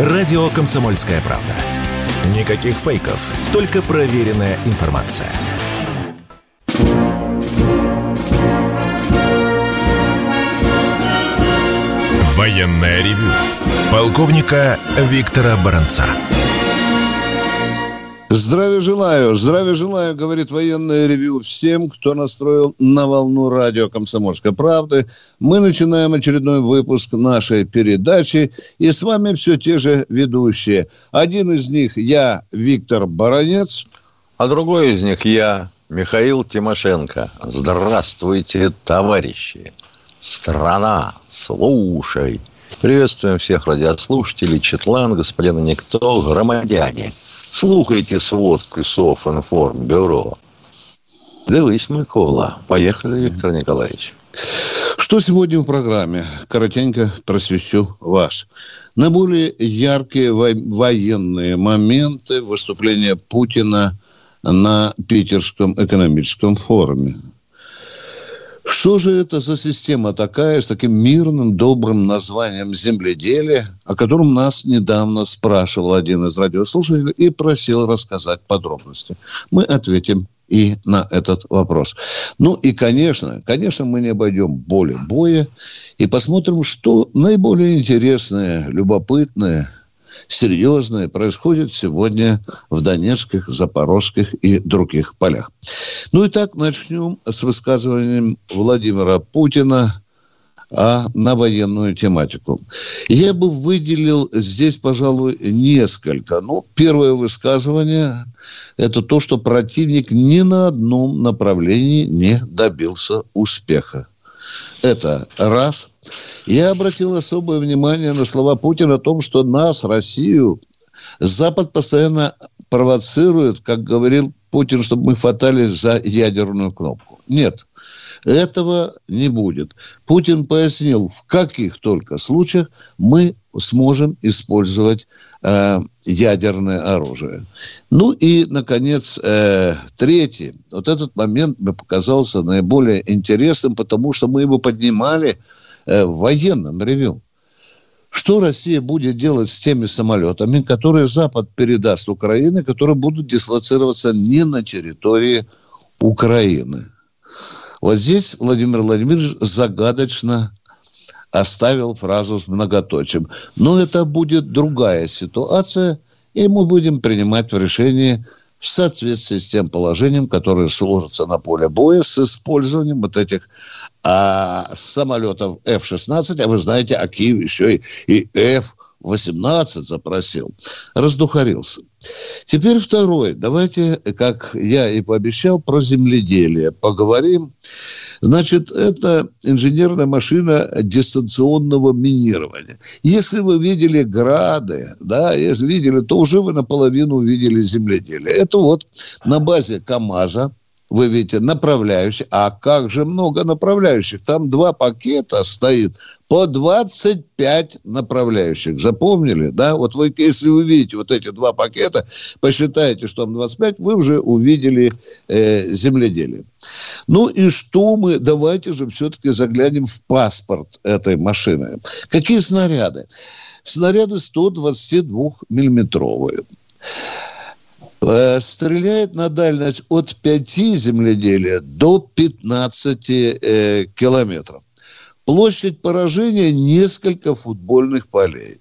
Радио «Комсомольская правда». Никаких фейков, только проверенная информация. Военная ревю. Полковника Виктора Баранца. Здравия желаю, здравия желаю, говорит военное ревю всем, кто настроил на волну радио «Комсомольской правды». Мы начинаем очередной выпуск нашей передачи, и с вами все те же ведущие. Один из них я, Виктор Баранец. А другой из них я, Михаил Тимошенко. Здравствуйте, товарищи! Страна, слушай! Приветствуем всех радиослушателей, Четлан, господина Никто, громадяне – Слухайте сводку Софинформбюро. Дивись, Микола. Поехали, Виктор Николаевич. Что сегодня в программе? Коротенько просвещу вас. Наиболее яркие военные моменты выступления Путина на Питерском экономическом форуме. Что же это за система такая с таким мирным, добрым названием земледелие, о котором нас недавно спрашивал один из радиослушателей и просил рассказать подробности? Мы ответим и на этот вопрос. Ну и, конечно, конечно, мы не обойдем более боя и посмотрим, что наиболее интересное, любопытное – серьезное происходит сегодня в Донецких, Запорожских и других полях. Ну и так начнем с высказыванием Владимира Путина а на военную тематику. Я бы выделил здесь, пожалуй, несколько. Ну, первое высказывание – это то, что противник ни на одном направлении не добился успеха. Это раз. Я обратил особое внимание на слова Путина о том, что нас, Россию, Запад постоянно провоцирует, как говорил Путин, чтобы мы хватались за ядерную кнопку. Нет, этого не будет. Путин пояснил, в каких только случаях мы сможем использовать э, ядерное оружие. Ну и, наконец, э, третий. Вот этот момент мне показался наиболее интересным, потому что мы его поднимали э, в военном ревю. Что Россия будет делать с теми самолетами, которые Запад передаст Украине, которые будут дислоцироваться не на территории Украины? Вот здесь Владимир Владимирович загадочно оставил фразу с многоточием. Но это будет другая ситуация, и мы будем принимать в решении в соответствии с тем положением, которое сложится на поле боя с использованием вот этих а, самолетов F-16, а вы знаете, а Киев еще и, и F 18 запросил. Раздухарился. Теперь второй. Давайте, как я и пообещал, про земледелие поговорим. Значит, это инженерная машина дистанционного минирования. Если вы видели грады, да, если видели, то уже вы наполовину увидели земледелие. Это вот на базе КАМАЗа вы видите, направляющих. А как же много направляющих? Там два пакета стоит по 25 направляющих. Запомнили, да? Вот вы, если увидите вот эти два пакета, посчитайте, что там 25, вы уже увидели э, земледелие. Ну и что мы, давайте же все-таки заглянем в паспорт этой машины. Какие снаряды? Снаряды 122-миллиметровые. Э, стреляет на дальность от 5 земледелия до 15 э, километров. Площадь поражения несколько футбольных полей.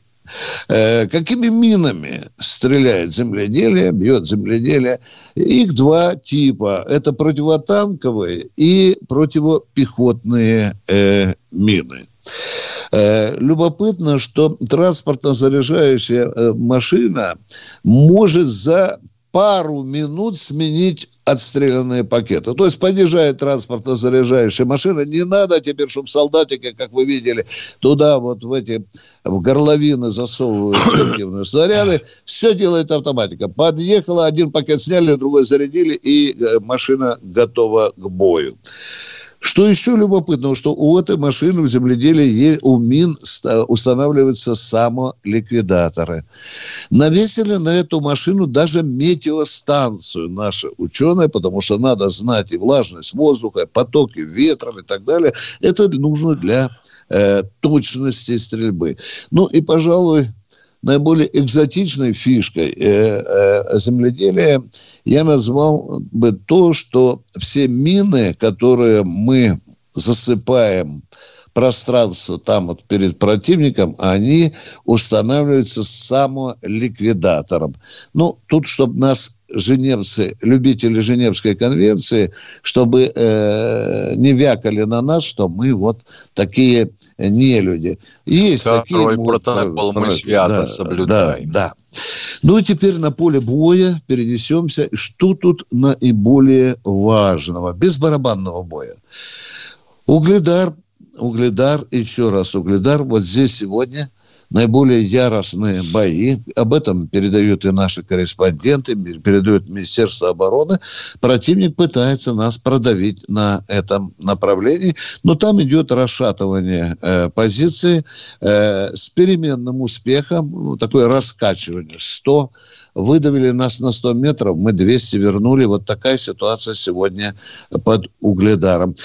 Э, какими минами стреляет земледелие, бьет земледелие? Их два типа. Это противотанковые и противопехотные э, мины. Э, любопытно, что транспортно-заряжающая э, машина может за пару минут сменить отстрелянные пакеты. То есть подъезжает транспортно-заряжающая машина, не надо теперь, чтобы солдатики, как вы видели, туда вот в эти в горловины засовывают реактивные снаряды. Все делает автоматика. Подъехала, один пакет сняли, другой зарядили, и э, машина готова к бою. Что еще любопытно, что у этой машины в земледелии у мин устанавливаются самоликвидаторы. Навесили на эту машину даже метеостанцию наши ученые, потому что надо знать и влажность воздуха, и потоки ветра и так далее. Это нужно для э, точности стрельбы. Ну и, пожалуй, наиболее экзотичной фишкой э, э, земледелия я назвал бы то, что все мины, которые мы засыпаем пространство там вот перед противником, они устанавливаются самоликвидатором. Ну, тут, чтобы нас женевцы, любители Женевской конвенции, чтобы э, не вякали на нас, что мы вот такие не люди. Есть Второй такие... протокол мы, мы свято да, соблюдаем. Да, да. Ну и теперь на поле боя перенесемся. Что тут наиболее важного? Без барабанного боя. Угледар Угледар, еще раз Угледар, вот здесь сегодня наиболее яростные бои. Об этом передают и наши корреспонденты, передают Министерство обороны. Противник пытается нас продавить на этом направлении, но там идет расшатывание э, позиции э, с переменным успехом, ну, такое раскачивание. 100 выдавили нас на 100 метров, мы 200 вернули. Вот такая ситуация сегодня под Угледаром.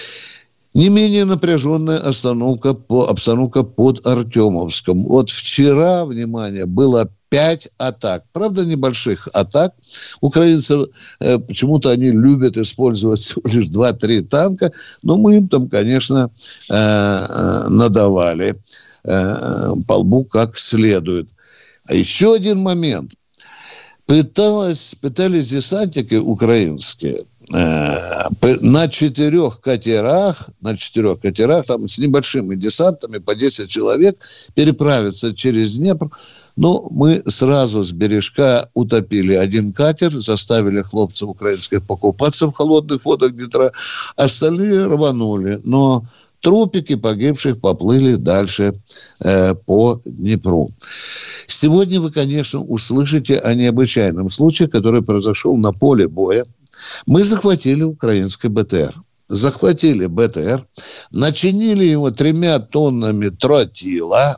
Не менее напряженная остановка обстановка под Артемовском. Вот вчера, внимание, было пять атак. Правда, небольших атак. Украинцы э, почему-то они любят использовать лишь 2-3 танка, но мы им там, конечно, э, э, надавали э, по лбу как следует. А еще один момент. Пыталась, пытались десантники украинские – на четырех катерах, на четырех катерах, там с небольшими десантами по 10 человек переправиться через Днепр. Но мы сразу с бережка утопили один катер, заставили хлопцев украинских покупаться в холодных водах Днепра, остальные рванули. Но трупики погибших поплыли дальше э, по Днепру. Сегодня вы, конечно, услышите о необычайном случае, который произошел на поле боя мы захватили украинский БТР. Захватили БТР, начинили его тремя тоннами тротила,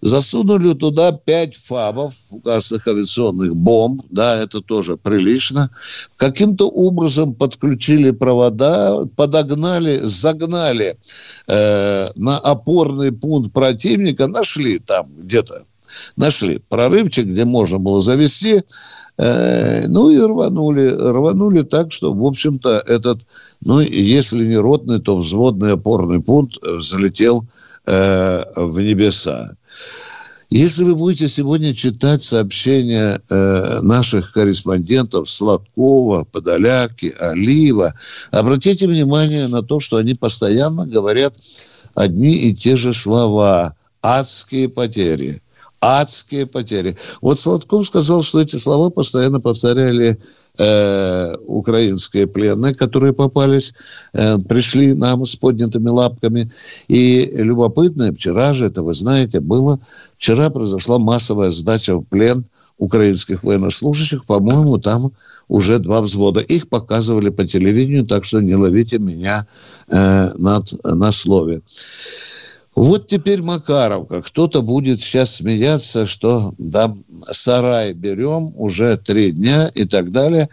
засунули туда пять фабов, фугасных авиационных бомб, да, это тоже прилично. Каким-то образом подключили провода, подогнали, загнали э, на опорный пункт противника, нашли там где-то нашли прорывчик, где можно было завести, э, ну и рванули, рванули так, что, в общем-то, этот, ну, если не ротный, то взводный опорный пункт залетел э, в небеса. Если вы будете сегодня читать сообщения э, наших корреспондентов Сладкова, Подоляки, Олива, обратите внимание на то, что они постоянно говорят одни и те же слова. Адские потери адские потери. Вот Сладков сказал, что эти слова постоянно повторяли э, украинские пленные, которые попались, э, пришли нам с поднятыми лапками. И любопытно, вчера же, это вы знаете, было, вчера произошла массовая сдача в плен украинских военнослужащих, по-моему, там уже два взвода. Их показывали по телевидению, так что не ловите меня э, над, на слове. Вот теперь Макаровка. Кто-то будет сейчас смеяться, что да, сарай берем уже три дня и так далее.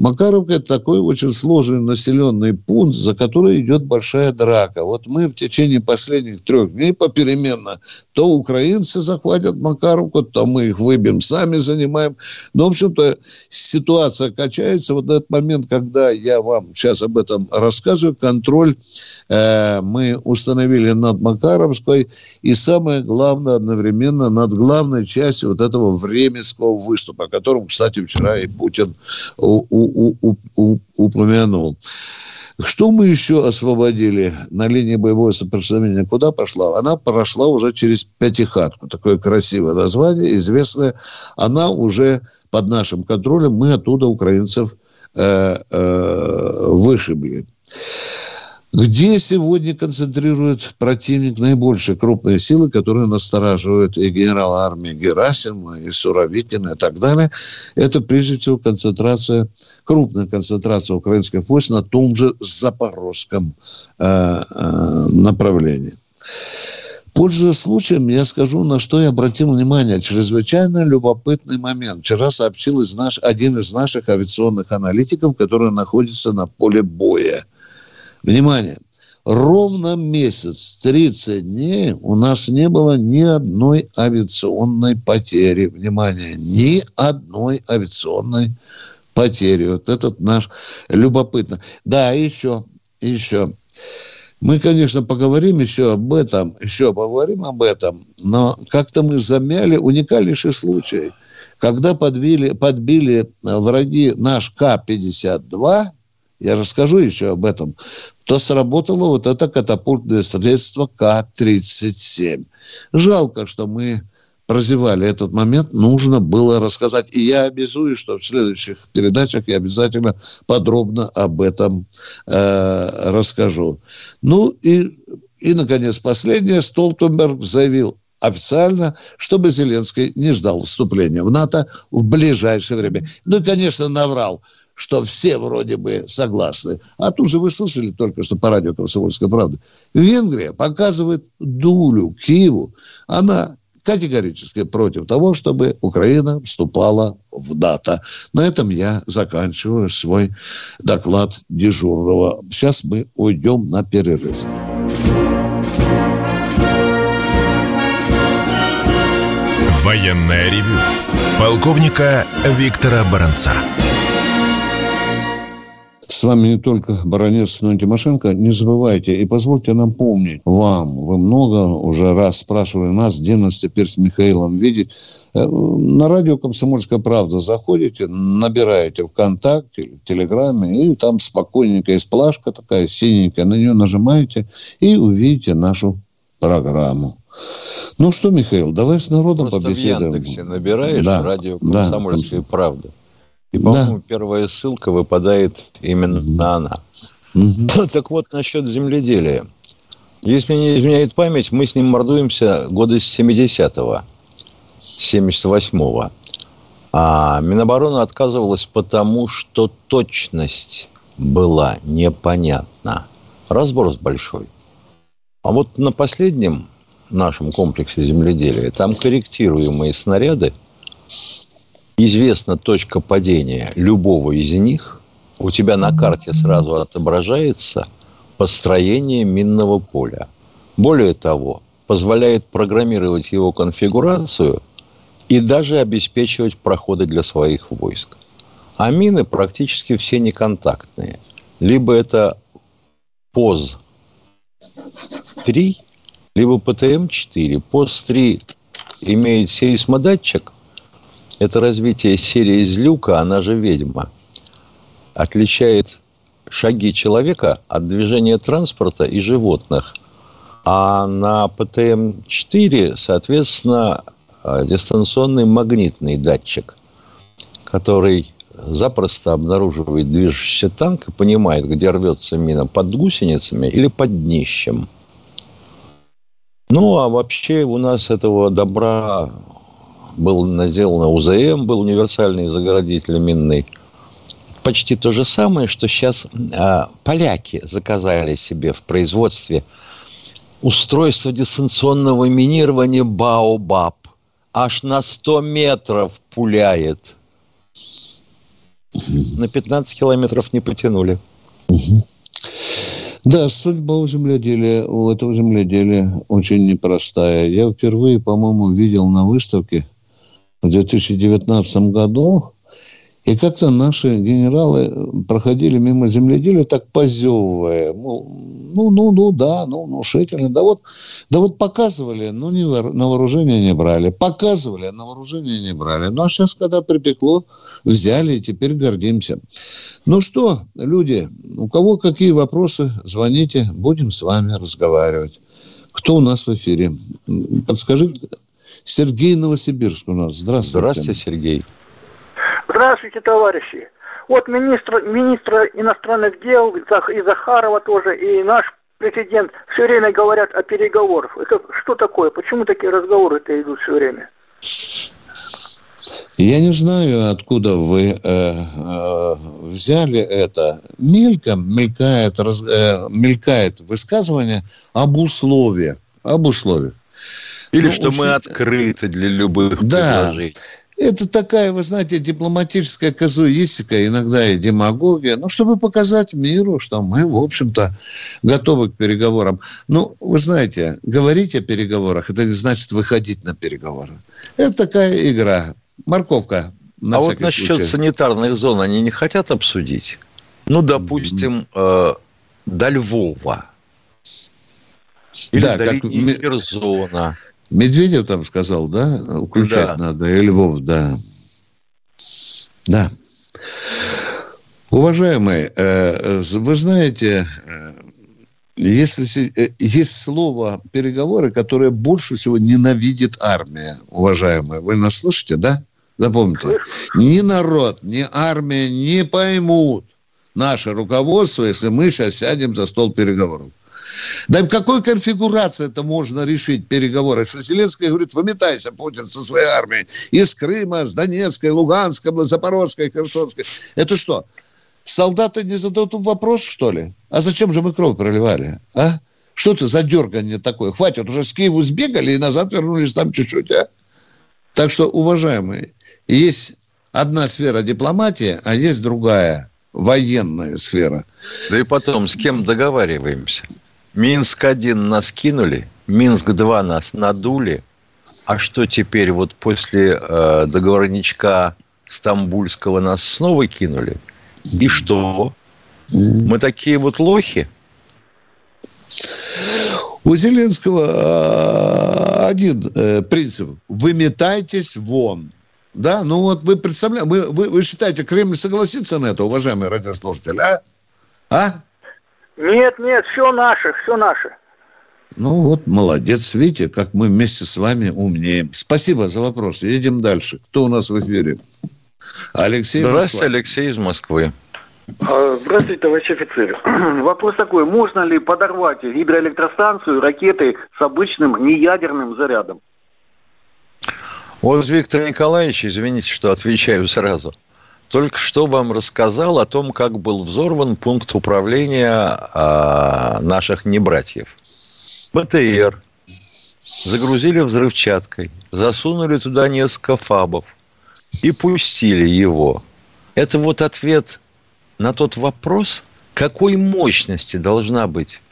Макаровка – это такой очень сложный населенный пункт, за который идет большая драка. Вот мы в течение последних трех дней попеременно то украинцы захватят Макаровку, то мы их выбьем, сами занимаем. Но, в общем-то, ситуация качается. Вот этот момент, когда я вам сейчас об этом рассказываю, контроль э, мы установили над Макаровской. И самое главное, одновременно над главной частью вот этого временского выступа, о котором, кстати, вчера и Путин у, упомянул. Что мы еще освободили на линии боевого соприкосновения? Куда пошла? Она прошла уже через Пятихатку. Такое красивое название, известное. Она уже под нашим контролем. Мы оттуда украинцев э, э, вышибли. Где сегодня концентрирует противник наибольшие крупные силы, которые настораживают и генерала армии Герасима, и Суровикина, и так далее, это прежде всего концентрация, крупная концентрация украинских войск на том же запорожском э, э, направлении. Пользуясь случаем, я скажу, на что я обратил внимание. Чрезвычайно любопытный момент. Вчера сообщил из наш, один из наших авиационных аналитиков, который находится на поле боя – Внимание! ровно месяц, 30 дней у нас не было ни одной авиационной потери. Внимание, ни одной авиационной потери. Вот этот наш любопытно. Да, еще, еще. Мы, конечно, поговорим еще об этом, еще поговорим об этом, но как-то мы замяли уникальнейший случай, когда подбили, подбили враги наш К-52, я расскажу еще об этом, то сработало вот это катапультное средство К-37. Жалко, что мы прозевали этот момент, нужно было рассказать. И я обязуюсь, что в следующих передачах я обязательно подробно об этом э, расскажу. Ну и, и, наконец, последнее. Столтенберг заявил официально, чтобы Зеленский не ждал вступления в НАТО в ближайшее время. Ну и, конечно, наврал что все вроде бы согласны. А тут же вы слышали только что по радио «Комсомольская правда». Венгрия показывает дулю Киеву. Она категорически против того, чтобы Украина вступала в НАТО. На этом я заканчиваю свой доклад дежурного. Сейчас мы уйдем на перерыв. Военная ревю. Полковника Виктора Баранца. С вами не только Баранец, но и Тимошенко. Не забывайте и позвольте нам помнить вам. Вы много уже раз спрашивали нас, где нас теперь с Михаилом видеть. Э, на радио «Комсомольская правда» заходите, набираете ВКонтакте, Телеграме, и там спокойненькая есть плашка такая синенькая, на нее нажимаете и увидите нашу программу. Ну что, Михаил, давай с народом Просто побеседуем. в Яндексе набираешь да, радио «Комсомольская да, правда». И, по-моему, да. первая ссылка выпадает именно угу. она. Угу. Так вот, насчет земледелия. Если не изменяет память, мы с ним мордуемся года с 70-го, 78-го. А Минобороны отказывалась потому, что точность была непонятна. Разброс большой. А вот на последнем нашем комплексе земледелия там корректируемые снаряды известна точка падения любого из них, у тебя на карте сразу отображается построение минного поля. Более того, позволяет программировать его конфигурацию и даже обеспечивать проходы для своих войск. А мины практически все неконтактные. Либо это ПОЗ-3, либо ПТМ-4. ПОЗ-3 имеет сейсмодатчик – это развитие серии из люка, она же ведьма, отличает шаги человека от движения транспорта и животных. А на ПТМ-4, соответственно, э, дистанционный магнитный датчик, который запросто обнаруживает движущийся танк и понимает, где рвется мина под гусеницами или под днищем. Ну, а вообще у нас этого добра был сделан УЗМ, был универсальный заградитель минный. Почти то же самое, что сейчас а, поляки заказали себе в производстве устройство дистанционного минирования Баобаб. Аж на 100 метров пуляет. На 15 километров не потянули. Да, судьба у земледелия, у этого земледелия очень непростая. Я впервые, по-моему, видел на выставке – в 2019 году. И как-то наши генералы проходили мимо земледелия, так позевывая. Ну, ну, ну, да, ну, внушительно. Да вот, да вот показывали, но не, на вооружение не брали. Показывали, а на вооружение не брали. Ну, а сейчас, когда припекло, взяли, и теперь гордимся. Ну что, люди, у кого какие вопросы, звоните, будем с вами разговаривать. Кто у нас в эфире? Подскажите, Сергей Новосибирск у нас. Здравствуйте. Здравствуйте, Сергей. Здравствуйте, товарищи. Вот министр, министр иностранных дел и Захарова тоже, и наш президент все время говорят о переговорах. Это что такое? Почему такие разговоры-то идут все время? Я не знаю, откуда вы э, э, взяли это. Мельком мелькает, раз, э, мелькает высказывание об условиях. Об условиях. Или ну, что очень... мы открыты для любых да. предложений. Это такая, вы знаете, дипломатическая казуистика, иногда и демагогия, ну, чтобы показать миру, что мы, в общем-то, готовы к переговорам. Ну, вы знаете, говорить о переговорах, это значит выходить на переговоры. Это такая игра. Морковка. На а вот насчет случай. санитарных зон они не хотят обсудить? Ну, допустим, mm-hmm. э, до Львова. Или да, до как... Херсона. Медведев там сказал, да? Включать да. надо. И Львов, да. Да. Уважаемые, э, вы знаете, э, если э, есть слово переговоры, которое больше всего ненавидит армия, уважаемые, вы нас слышите, да? Запомните, ни народ, ни армия не поймут наше руководство, если мы сейчас сядем за стол переговоров. Да в какой конфигурации это можно решить переговоры? Что Зеленский говорит, выметайся, Путин, со своей армией из Крыма, с Донецкой, Луганской, Запорожской, Херсонской. Это что, солдаты не зададут вопрос, что ли? А зачем же мы кровь проливали, а? Что это за дергание такое? Хватит, уже с Киеву сбегали и назад вернулись там чуть-чуть, а? Так что, уважаемые, есть одна сфера дипломатии, а есть другая военная сфера. Да и потом, с кем договариваемся? Минск-1 нас кинули, Минск-2 нас надули. А что теперь вот после э, договорничка Стамбульского нас снова кинули? И что? Мы такие вот лохи? У Зеленского э, один э, принцип. Выметайтесь вон. Да, ну вот вы представляете, вы, вы, вы считаете, Кремль согласится на это, уважаемые радиослушатели, а? А? Нет, нет, все наше, все наше. Ну вот, молодец. Видите, как мы вместе с вами умнеем. Спасибо за вопрос. Едем дальше. Кто у нас в эфире? Алексей Здравствуйте, Москва. Алексей из Москвы. А, здравствуйте, товарищ офицер. Вопрос такой. Можно ли подорвать гидроэлектростанцию ракетой с обычным неядерным зарядом? Вот Виктор Николаевич, извините, что отвечаю сразу – только что вам рассказал о том, как был взорван пункт управления а, наших небратьев. БТР загрузили взрывчаткой, засунули туда несколько фабов и пустили его. Это вот ответ на тот вопрос, какой мощности должна быть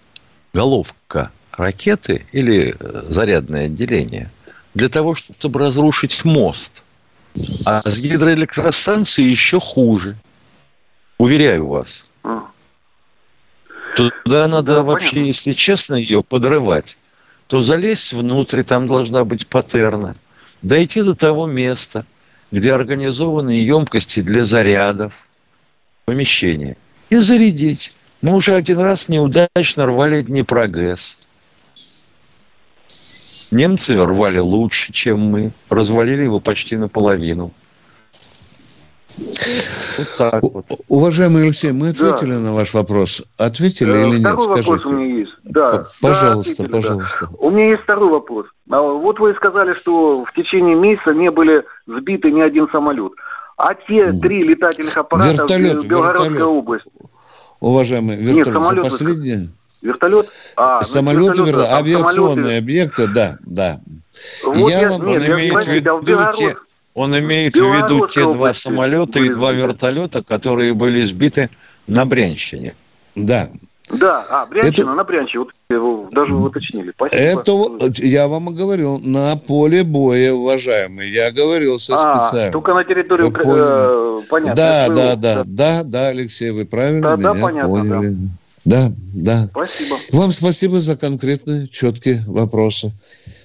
головка ракеты или э, зарядное отделение для того, чтобы разрушить мост – а с гидроэлектростанцией еще хуже. Уверяю вас. А. Туда надо да, вообще, понятно. если честно, ее подрывать. То залезть внутрь, там должна быть патерна. Дойти до того места, где организованы емкости для зарядов, помещения. И зарядить. Мы уже один раз неудачно рвали Днепрогэс. Немцы рвали лучше, чем мы. Развалили его почти наполовину. Вот так вот. Уважаемый Алексей, мы ответили да. на ваш вопрос. Ответили э, или нет? Второй Скажите. вопрос у меня есть. Да. Пожалуйста, да, пожалуйста. Да. У меня есть второй вопрос. А вот вы сказали, что в течение месяца не были сбиты ни один самолет. А те три летательных аппарата вертолет, в Белгородской вертолет. области. Уважаемый, вертолет Нет, самолет, за последние... Вертолет? А, самолеты, вертолет, вертолет, авиационные самолеты. объекты, да, да. Вот я, я вам... Он имеет в виду те, он имеет в виду те два самолета и два вертолета, которые были сбиты на Брянщине. Да. Да, а, Брянщина, это... на Брянщине, вот его даже уточнили. Спасибо. Это, я вам говорил, на поле боя, уважаемый, я говорил со а, специально. только на территории, э, понятно. Да, да, да, да, да, Алексей, вы правильно да, меня да, понятно, поняли. Да. Да, да. Спасибо. Вам спасибо за конкретные, четкие вопросы.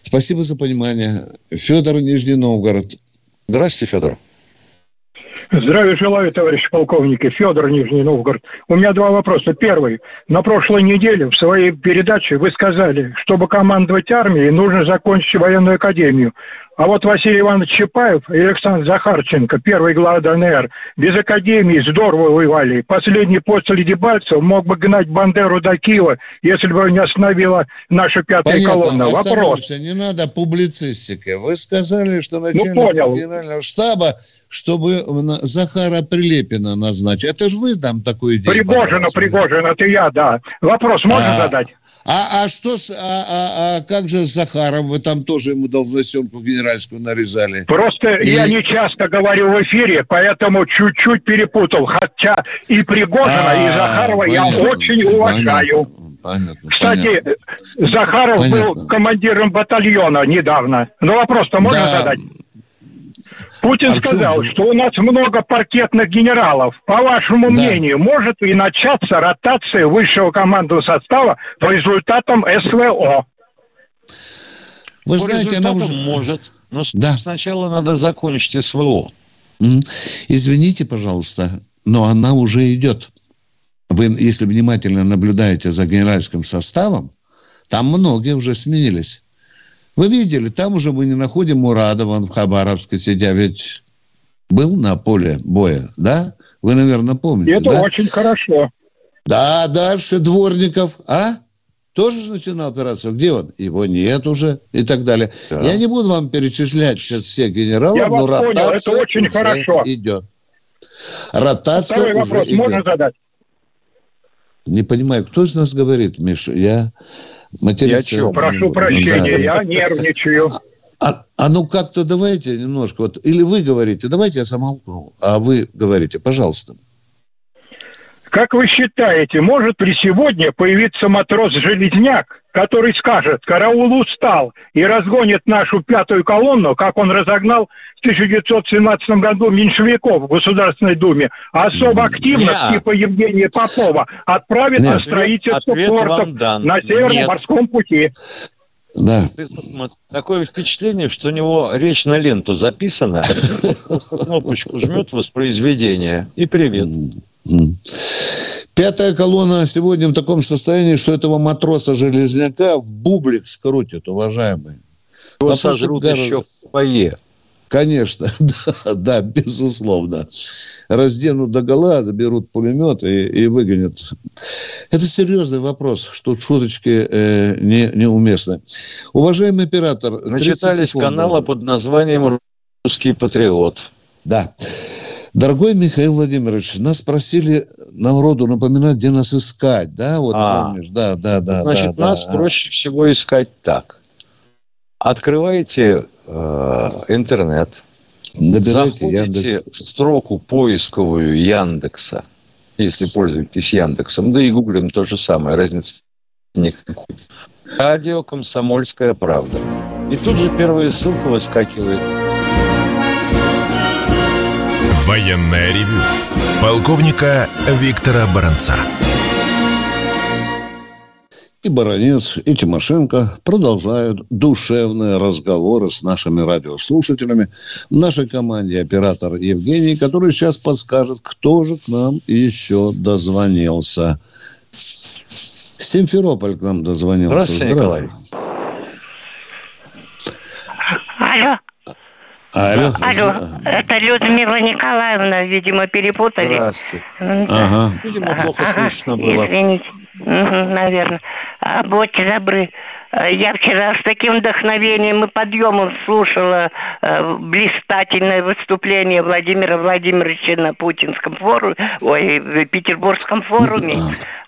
Спасибо за понимание. Федор Нижний Новгород. Здравствуйте, Федор. Здравия желаю, товарищ полковники. Федор Нижний Новгород. У меня два вопроса. Первый. На прошлой неделе в своей передаче вы сказали, чтобы командовать армией, нужно закончить военную академию. А вот Василий Иванович Чапаев и Александр Захарченко, первый глава ДНР, без академии здорово воевали. Последний после Дебальцев мог бы гнать Бандеру до Киева, если бы не остановила наша пятая Понятно, колонна. Вопрос. Не надо публицистики. Вы сказали, что ну, начальник ну, понял. генерального штаба, чтобы Захара Прилепина назначить. Это же вы там такую идею Пригожина, Пригожина, это я, да. Вопрос можно а, задать? А, а что с, а, а, а как же с Захаром? Вы там тоже ему должностенку генеральскую нарезали? Просто Или... я не часто говорю в эфире, поэтому чуть-чуть перепутал. Хотя и Пригожина, а, и Захарова понятно, я очень уважаю. Понятно, Кстати, понятно. Захаров понятно. был командиром батальона недавно. Ну, вопрос-то можно да. задать? Путин а сказал, что у нас много паркетных генералов. По вашему да. мнению, может ли начаться ротация высшего командного состава по результатам СВО? Вы по знаете, она уже... может. Но да. сначала надо закончить СВО. Извините, пожалуйста, но она уже идет. Вы, если внимательно наблюдаете за генеральским составом, там многие уже сменились. Вы видели, там уже мы не находим Мурадова, он в Хабаровске сидя, ведь был на поле боя, да? Вы, наверное, помните, Это да? очень хорошо. Да, дальше Дворников, а? Тоже начинал операцию. Где он? Его нет уже и так далее. Да. Я не буду вам перечислять сейчас всех генералов, Я но вас понял, это очень хорошо. идет. Ротация Второй вопрос идет. можно задать? Не понимаю, кто из нас говорит, Миша? Я материться... Я Прошу прощения, я нервничаю. А, а ну как-то давайте немножко, вот, или вы говорите, давайте я замолкну, а вы говорите, пожалуйста. Как вы считаете, может ли сегодня появиться матрос-железняк, который скажет, караул устал и разгонит нашу пятую колонну, как он разогнал в 1917 году меньшевиков в Государственной Думе, а особо активно, Нет. типа Евгения Попова, отправит Нет. на строительство Ответ портов на Северном морском пути. Да. Такое впечатление, что у него речь на ленту записана, кнопочку жмет воспроизведение и привет. Пятая колонна сегодня в таком состоянии, что этого матроса-железняка в бублик скрутит, уважаемые. Его Вопрос сожрут гораздо... еще в фойе. Конечно, да, да, безусловно. Разденут до гола, берут пулемет и, и выгонят. Это серьезный вопрос, что шуточки э, не, неуместны. Уважаемый оператор... Начитались канала под названием «Русский патриот». Да. Дорогой Михаил Владимирович, нас просили народу напоминать, где нас искать, да? Вот а, помнишь, да, да, да. Значит, да, нас да. проще всего искать так. Открываете э, интернет, Набирайте заходите Яндекс. в строку поисковую Яндекса, если пользуетесь Яндексом, да и гуглим то же самое, разницы никакой. Радио «Комсомольская правда». И тут же первая ссылка выскакивает Военное ревю полковника Виктора Баранца. И Баранец, и Тимошенко продолжают душевные разговоры с нашими радиослушателями. В нашей команде оператор Евгений, который сейчас подскажет, кто же к нам еще дозвонился. Симферополь к нам дозвонился. Здравствуйте, Николай. Алло. Алло. Алло, это Людмила Николаевна, видимо, перепутали. Здравствуйте. Да. Ага. Видимо, плохо слышно было. Извините, угу, наверное. А, будьте добры, Э, я вчера с таким вдохновением и подъемом слушала э, блистательное выступление Владимира Владимировича на Путинском форуме, ой, в Петербургском форуме.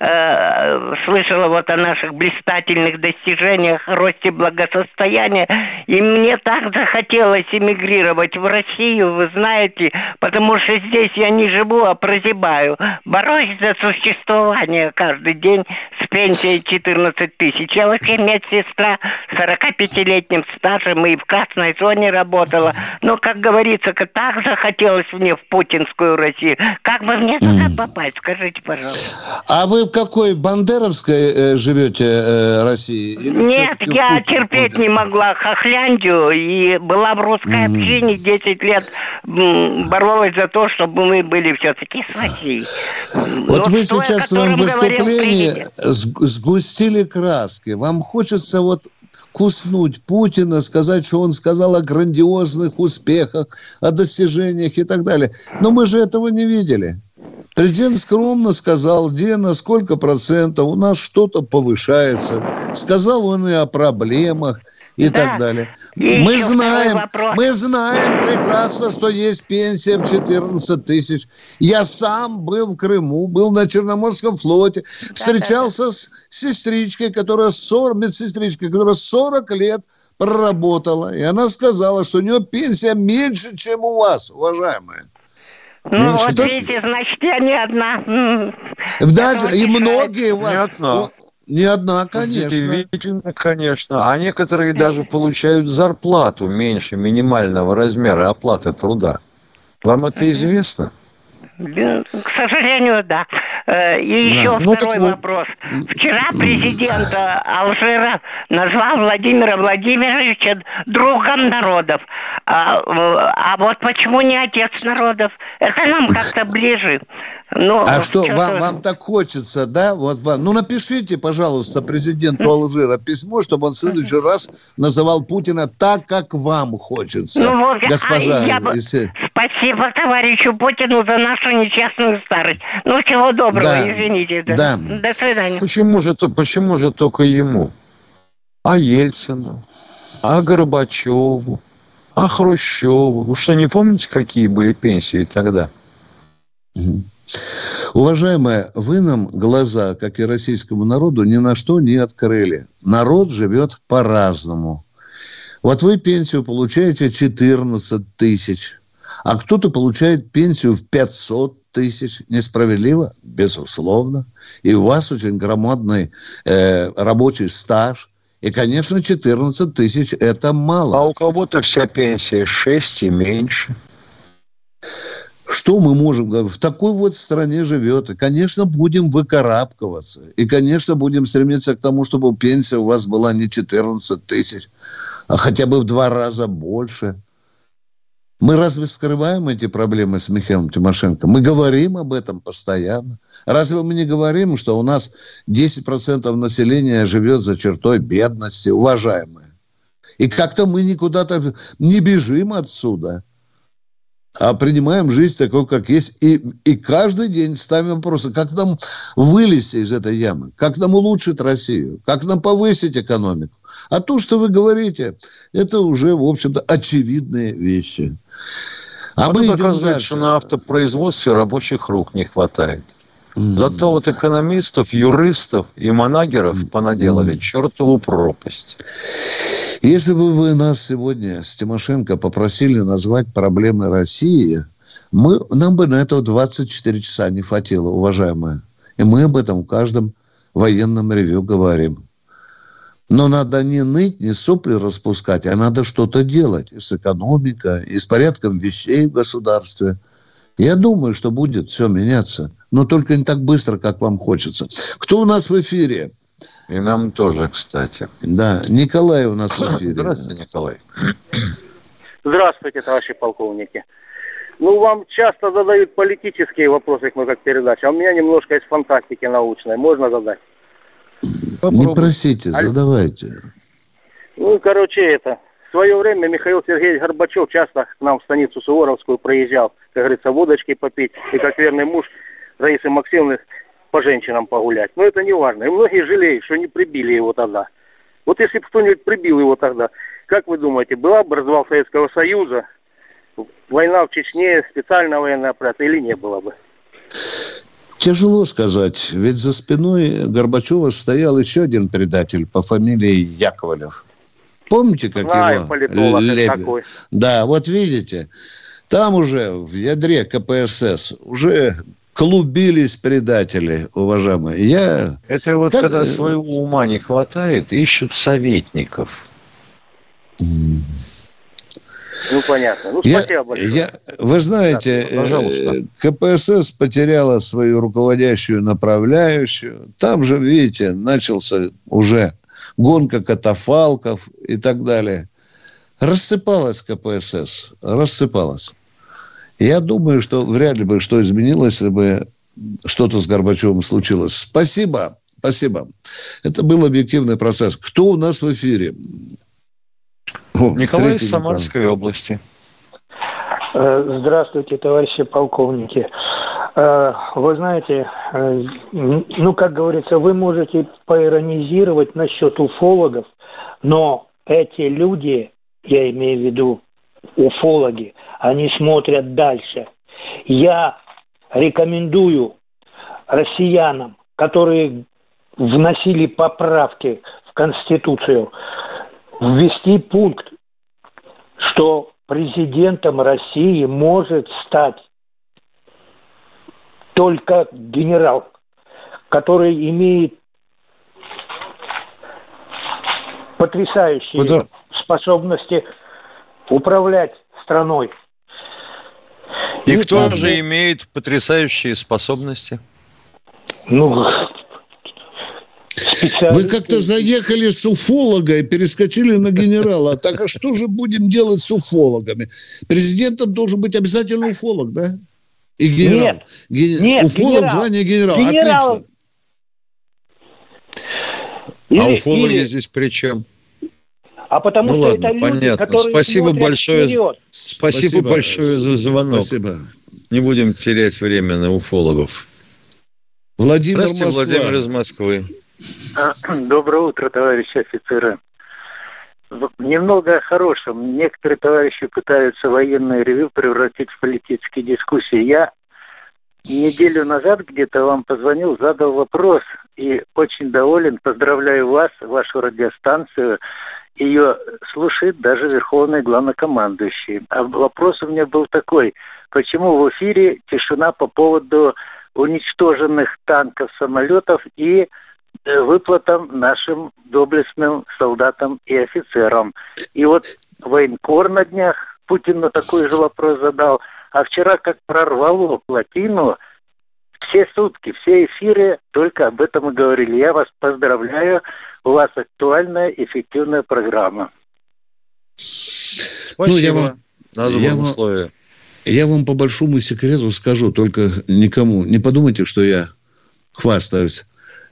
Э, слышала вот о наших блистательных достижениях, росте благосостояния. И мне так захотелось эмигрировать в Россию, вы знаете, потому что здесь я не живу, а прозябаю. Борюсь за существование каждый день с пенсией 14 тысяч. Я вообще медсестра сестра с 45-летним стажем и в красной зоне работала. Но, как говорится, так захотелось мне в путинскую Россию. Как бы мне туда попасть, скажите, пожалуйста. А вы какой Бандеровской э, живете э, России? Или Нет, я терпеть не могла Хохляндию и была в русской mm. общине 10 лет боролась за то, чтобы мы были все-таки с Россией. Вот Но вы сейчас в своем выступлении сгустили краски. Вам хочется вот куснуть Путина, сказать, что он сказал о грандиозных успехах, о достижениях и так далее. Но мы же этого не видели. Президент скромно сказал, где на сколько процентов у нас что-то повышается. Сказал он и о проблемах. и да. так далее. И мы знаем, мы знаем прекрасно, что есть пенсия в 14 тысяч. Я сам был в Крыму, был на Черноморском флоте, да, встречался да, да. с сестричкой, которая 40, медсестричкой, которая 40 лет проработала, и она сказала, что у нее пенсия меньше, чем у вас, уважаемые. Ну, меньше. вот видите, значит, я не одна. Даже и многие у вас... Не одна. Не одна, конечно. Удивительно, конечно. А некоторые даже получают зарплату меньше минимального размера оплаты труда. Вам это известно? К сожалению, да. Э, и еще да. второй ну, вопрос. Вчера президент Алжира назвал Владимира Владимировича другом народов. А, а вот почему не отец народов? Это нам как-то ближе. Но а что, вам, вам так хочется, да? Вот вам. Ну, напишите, пожалуйста, президенту Алжира письмо, чтобы он в следующий раз называл Путина так, как вам хочется. Ну, вот, госпожа. А я если... Спасибо товарищу Путину за нашу несчастную старость. Ну, всего доброго, да. извините. Да. да. До свидания. Почему же, почему же только ему? А Ельцину? А Горбачеву? А Хрущеву? Вы что, не помните, какие были пенсии тогда? Уважаемые, вы нам глаза, как и российскому народу, ни на что не открыли. Народ живет по-разному. Вот вы пенсию получаете 14 тысяч, а кто-то получает пенсию в 500 тысяч. Несправедливо? Безусловно. И у вас очень громадный э, рабочий стаж. И, конечно, 14 тысяч – это мало. А у кого-то вся пенсия 6 и меньше. Что мы можем говорить? В такой вот стране живет. И, конечно, будем выкарабкиваться. И, конечно, будем стремиться к тому, чтобы пенсия у вас была не 14 тысяч, а хотя бы в два раза больше. Мы разве скрываем эти проблемы с Михаилом Тимошенко? Мы говорим об этом постоянно. Разве мы не говорим, что у нас 10% населения живет за чертой бедности, уважаемые? И как-то мы никуда-то не бежим отсюда – а принимаем жизнь такой, как есть. И, и каждый день ставим вопросы, как нам вылезти из этой ямы, как нам улучшить Россию, как нам повысить экономику. А то, что вы говорите, это уже, в общем-то, очевидные вещи. А, а мы идем дальше. что на автопроизводстве рабочих рук не хватает. Зато вот экономистов, юристов и манагеров понаделали чертову пропасть. Если бы вы нас сегодня с Тимошенко попросили назвать проблемы России, мы, нам бы на это 24 часа не хватило, уважаемые. И мы об этом в каждом военном ревю говорим. Но надо не ныть, не сопли распускать, а надо что-то делать и с экономикой, и с порядком вещей в государстве. Я думаю, что будет все меняться, но только не так быстро, как вам хочется. Кто у нас в эфире? И нам тоже, кстати. Да, Николай у нас в эфире. Здравствуйте, Николай. Здравствуйте, товарищи полковники. Ну, вам часто задают политические вопросы, мы как передача, а у меня немножко из фантастики научной. Можно задать? Попробуй. Не просите, задавайте. Ну, короче, это. В свое время Михаил Сергеевич Горбачев часто к нам в станицу Суворовскую проезжал, как говорится, водочки попить. И как верный муж Раисы Максимовны по женщинам погулять. Но это не важно. И многие жалеют, что не прибили его тогда. Вот если бы кто-нибудь прибил его тогда, как вы думаете, была бы развал Советского Союза, война в Чечне, специальная военная операция или не было бы? Тяжело сказать, ведь за спиной Горбачева стоял еще один предатель по фамилии Яковлев. Помните, как Знаю, его? политолог такой. Да, вот видите, там уже в ядре КПСС уже клубились предатели, уважаемые. Я... Это вот как... когда своего ума не хватает, ищут советников. Ну, понятно. Ну, спасибо я, большое. Я, вы знаете, да, пожалуйста. Э, КПСС потеряла свою руководящую направляющую. Там же, видите, начался уже гонка катафалков и так далее. Рассыпалась КПСС, рассыпалась. Я думаю, что вряд ли бы что изменилось, если бы что-то с Горбачевым случилось. Спасибо. Спасибо. Это был объективный процесс. Кто у нас в эфире? О, Николай из Самарской Николай. области. Э, здравствуйте, товарищи полковники. Э, вы знаете, э, ну, как говорится, вы можете поиронизировать насчет уфологов, но эти люди, я имею в виду уфологи, они смотрят дальше. Я рекомендую россиянам, которые вносили поправки в Конституцию, ввести пункт, что президентом России может стать только генерал, который имеет потрясающие Куда? способности управлять страной. И, И кто там... же имеет потрясающие способности? Ну, вы как-то заехали с уфолога и перескочили на генерала. Так а что же будем делать с уфологами? Президентом должен быть обязательно уфолог, да? И генерал. Нет, Ген... нет Уфолог генерал. звание генерала. Генерал. Отлично. Или, а уфологи или... здесь при чем? А потому ну, что ладно, это люди, понятно. которые Спасибо большое. Вперед. Спасибо, Спасибо большое за звонок. Спасибо. Не будем терять время на уфологов. Владимир Здравствуйте, Москва. Владимир из Москвы. Доброе утро, товарищи офицеры. Немного о хорошем. Некоторые товарищи пытаются военное ревю превратить в политические дискуссии. Я неделю назад где-то вам позвонил, задал вопрос и очень доволен. Поздравляю вас, вашу радиостанцию. Ее слушает даже верховный главнокомандующий. А вопрос у меня был такой. Почему в эфире тишина по поводу уничтоженных танков, самолетов и Э, выплатам нашим доблестным солдатам и офицерам. И вот военкор на днях Путин на такой же вопрос задал. А вчера как прорвало плотину, все сутки, все эфиры только об этом и говорили. Я вас поздравляю, у вас актуальная, эффективная программа. Спасибо. Ну, я вам, я вам, я вам по большому секрету скажу, только никому. Не подумайте, что я хвастаюсь.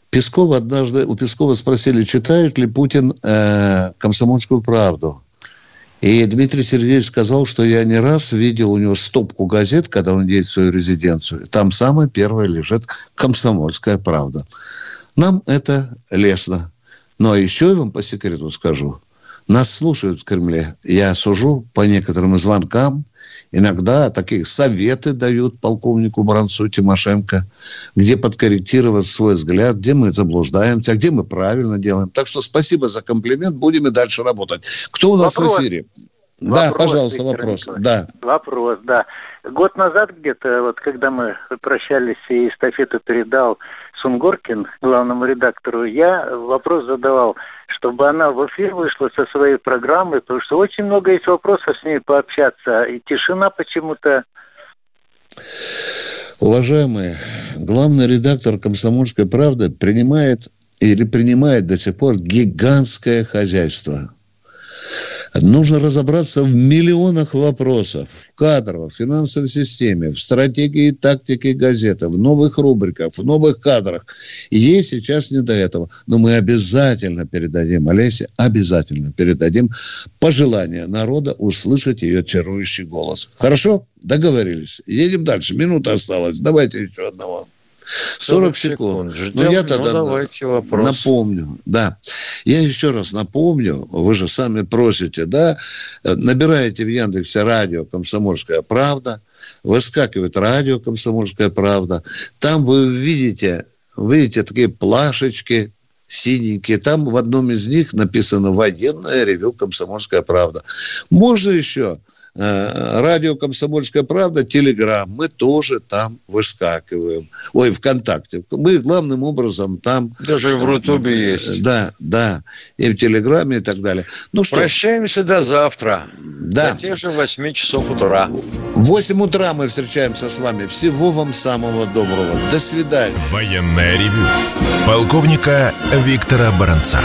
Пескова однажды, у Пескова спросили, читает ли Путин э, «Комсомольскую правду». И Дмитрий Сергеевич сказал, что я не раз видел у него стопку газет, когда он едет в свою резиденцию. Там самое первое лежит «Комсомольская правда». Нам это лестно. Но еще я вам по секрету скажу. Нас слушают в Кремле. Я сужу по некоторым звонкам, Иногда такие советы дают полковнику Бранцу Тимошенко, где подкорректировать свой взгляд, где мы заблуждаемся, где мы правильно делаем. Так что спасибо за комплимент, будем и дальше работать. Кто у нас вопрос. в эфире? Вопрос, да, пожалуйста, Виктор вопрос. Да. Вопрос, да. Год назад где-то, вот когда мы прощались и эстафету передал Сунгоркин, главному редактору, я вопрос задавал, чтобы она в эфир вышла со своей программой, потому что очень много есть вопросов с ней пообщаться, и тишина почему-то. Уважаемые, главный редактор «Комсомольской правды» принимает или принимает до сих пор гигантское хозяйство – Нужно разобраться в миллионах вопросов. В кадровой, в финансовой системе, в стратегии и тактике газеты, в новых рубриках, в новых кадрах. Ей сейчас не до этого. Но мы обязательно передадим Олесе, обязательно передадим пожелание народа услышать ее чарующий голос. Хорошо? Договорились. Едем дальше. Минута осталась. Давайте еще одного. 40 секунд. секунд. Ну, я тогда ну, давайте вопрос. напомню. Да. Я еще раз напомню, вы же сами просите, да, набираете в Яндексе радио «Комсомольская правда», выскакивает радио «Комсомольская правда», там вы видите, видите такие плашечки, синенькие. Там в одном из них написано «Военное ревю Комсомольская правда». Можно еще Э, радио «Комсомольская правда», Телеграм, мы тоже там выскакиваем. Ой, ВКонтакте. Мы главным образом там... Даже в Рутубе э, есть. Да, да. И в Телеграме и так далее. Ну что? Прощаемся до завтра. Да. До тех же 8 часов утра. В 8 утра мы встречаемся с вами. Всего вам самого доброго. До свидания. Военная ревю. Полковника Виктора Баранца.